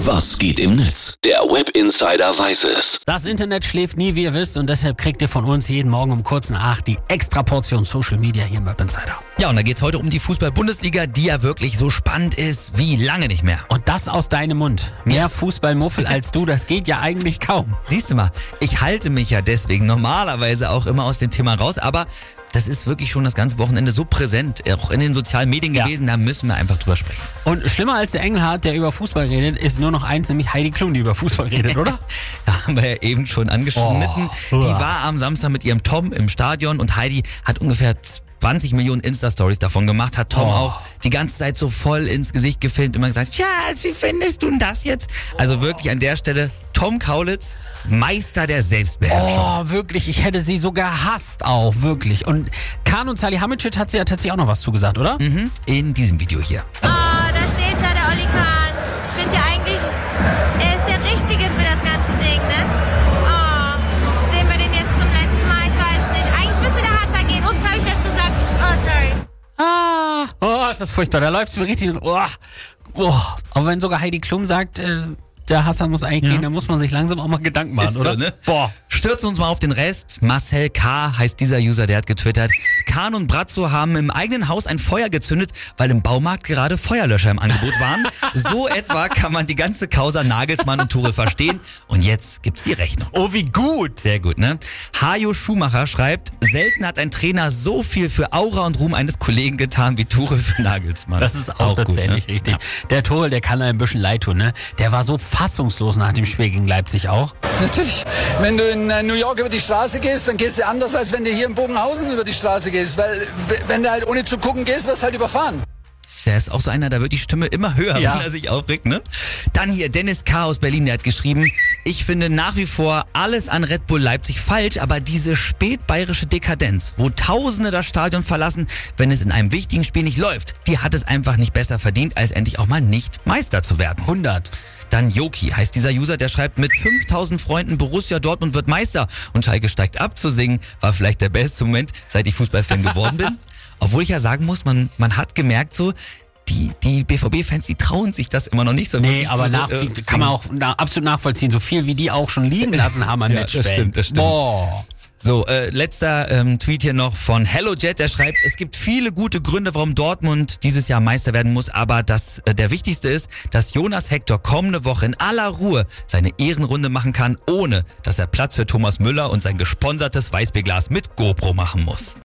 Was geht im Netz? Der Web Insider weiß es. Das Internet schläft nie, wie ihr wisst, und deshalb kriegt ihr von uns jeden Morgen um kurz nach acht die extra Portion Social Media hier im Web Insider. Ja, und da geht's heute um die Fußball-Bundesliga, die ja wirklich so spannend ist wie lange nicht mehr. Und das aus deinem Mund. Mehr Fußballmuffel als du, das geht ja eigentlich kaum. Siehst du mal, ich halte mich ja deswegen normalerweise auch immer aus dem Thema raus, aber das ist wirklich schon das ganze Wochenende so präsent, auch in den sozialen Medien Ja. gewesen, da müssen wir einfach drüber sprechen. Und schlimmer als der Engelhardt, der über Fußball redet, ist nur noch eins, nämlich Heidi Klum, die über Fußball redet, oder? Haben wir ja eben schon angeschnitten. Oh. Die war am Samstag mit ihrem Tom im Stadion und Heidi hat ungefähr 20 Millionen Insta-Stories davon gemacht, hat Tom Oh. auch die ganze Zeit so voll ins Gesicht gefilmt, immer gesagt, Schatz, wie findest du denn das jetzt? Also wirklich an der Stelle Tom Kaulitz, Meister der Selbstbeherrschung. Oh, wirklich, ich hätte sie so gehasst auch, wirklich. Und Kahn und Salihamidzic hat sie ja tatsächlich auch noch was zugesagt, oder? Mhm, in diesem Video hier. Oh, da steht da der Olli Kahn. Ich finde ja eigentlich, er ist der Richtige für das ganze Ding, ne? Oh, sehen wir den jetzt zum letzten Mal? Ich weiß nicht. Eigentlich müsste der Hasser gehen. Ups, habe ich jetzt gesagt. Oh, sorry. Ah, oh, ist das furchtbar. Da läuft es mir richtig. Oh, oh. Aber wenn sogar Heidi Klum sagt, äh, der Hassan muss eigentlich gehen, dann muss man sich langsam auch mal Gedanken machen, Ist so, oder? ne? Boah. Stürzen uns mal auf den Rest. Marcel K. heißt dieser User, der hat getwittert. Kahn und Brazzo haben im eigenen Haus ein Feuer gezündet, weil im Baumarkt gerade Feuerlöscher im Angebot waren. so etwa kann man die ganze Causa Nagelsmann und Tuchel verstehen. Und jetzt gibt's die Rechnung. Oh, wie gut. Sehr gut, ne? Hajo Schumacher schreibt, selten hat ein Trainer so viel für Aura und Ruhm eines Kollegen getan wie Tuchel für Nagelsmann. Das ist auch, tatsächlich gut, ne? richtig. Der Torel, der kann einem ein bisschen leid tun, ne? Der war so fassungslos nach dem Spiel gegen Leipzig auch. Natürlich. Wenn du in äh, New York über die Straße gehst, dann gehst du anders, als wenn du hier in Bogenhausen über die Straße gehst. Weil wenn du halt ohne zu gucken gehst, wirst du halt überfahren. Der ist auch so einer, da wird die Stimme immer höher, Ja. wenn er sich aufregt, ne? Dann hier Dennis K. aus Berlin, der hat geschrieben, ich finde nach wie vor alles an Red Bull Leipzig falsch, aber diese spätbayerische Dekadenz, wo Tausende das Stadion verlassen, wenn es in einem wichtigen Spiel nicht läuft, die hat es einfach nicht besser verdient, als endlich auch mal nicht Meister zu werden. 100. Dann Joki heißt dieser User, der schreibt, mit 5000 Freunden Borussia Dortmund wird Meister und Schalke steigt ab zu singen, war vielleicht der beste Moment, seit ich Fußballfan geworden bin. Obwohl ich ja sagen muss, man, man hat gemerkt so, die, die BVB-Fans, die trauen sich das immer noch nicht so Nee, aber nach, äh, kann man auch na, absolut nachvollziehen, so viel wie die auch schon liegen lassen haben am Ja, das Matchball. stimmt, das stimmt. Boah. So, äh, letzter ähm, Tweet hier noch von HelloJet, der schreibt, es gibt viele gute Gründe, warum Dortmund dieses Jahr Meister werden muss, aber das, äh, der wichtigste ist, dass Jonas Hector kommende Woche in aller Ruhe seine Ehrenrunde machen kann, ohne dass er Platz für Thomas Müller und sein gesponsertes Weißbierglas mit GoPro machen muss.